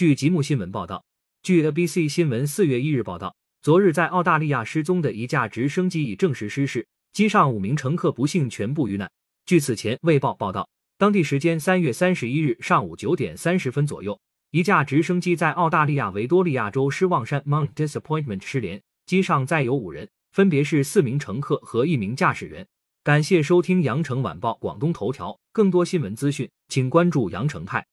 据吉木新闻报道，据 ABC 新闻四月一日报道，昨日在澳大利亚失踪的一架直升机已证实失事，机上五名乘客不幸全部遇难。据此前卫报报道，当地时间三月三十一日上午九点三十分左右，一架直升机在澳大利亚维多利亚州失望山 Mount Disappointment 失联，机上载有五人，分别是四名乘客和一名驾驶员。感谢收听羊城晚报广东头条，更多新闻资讯，请关注羊城派。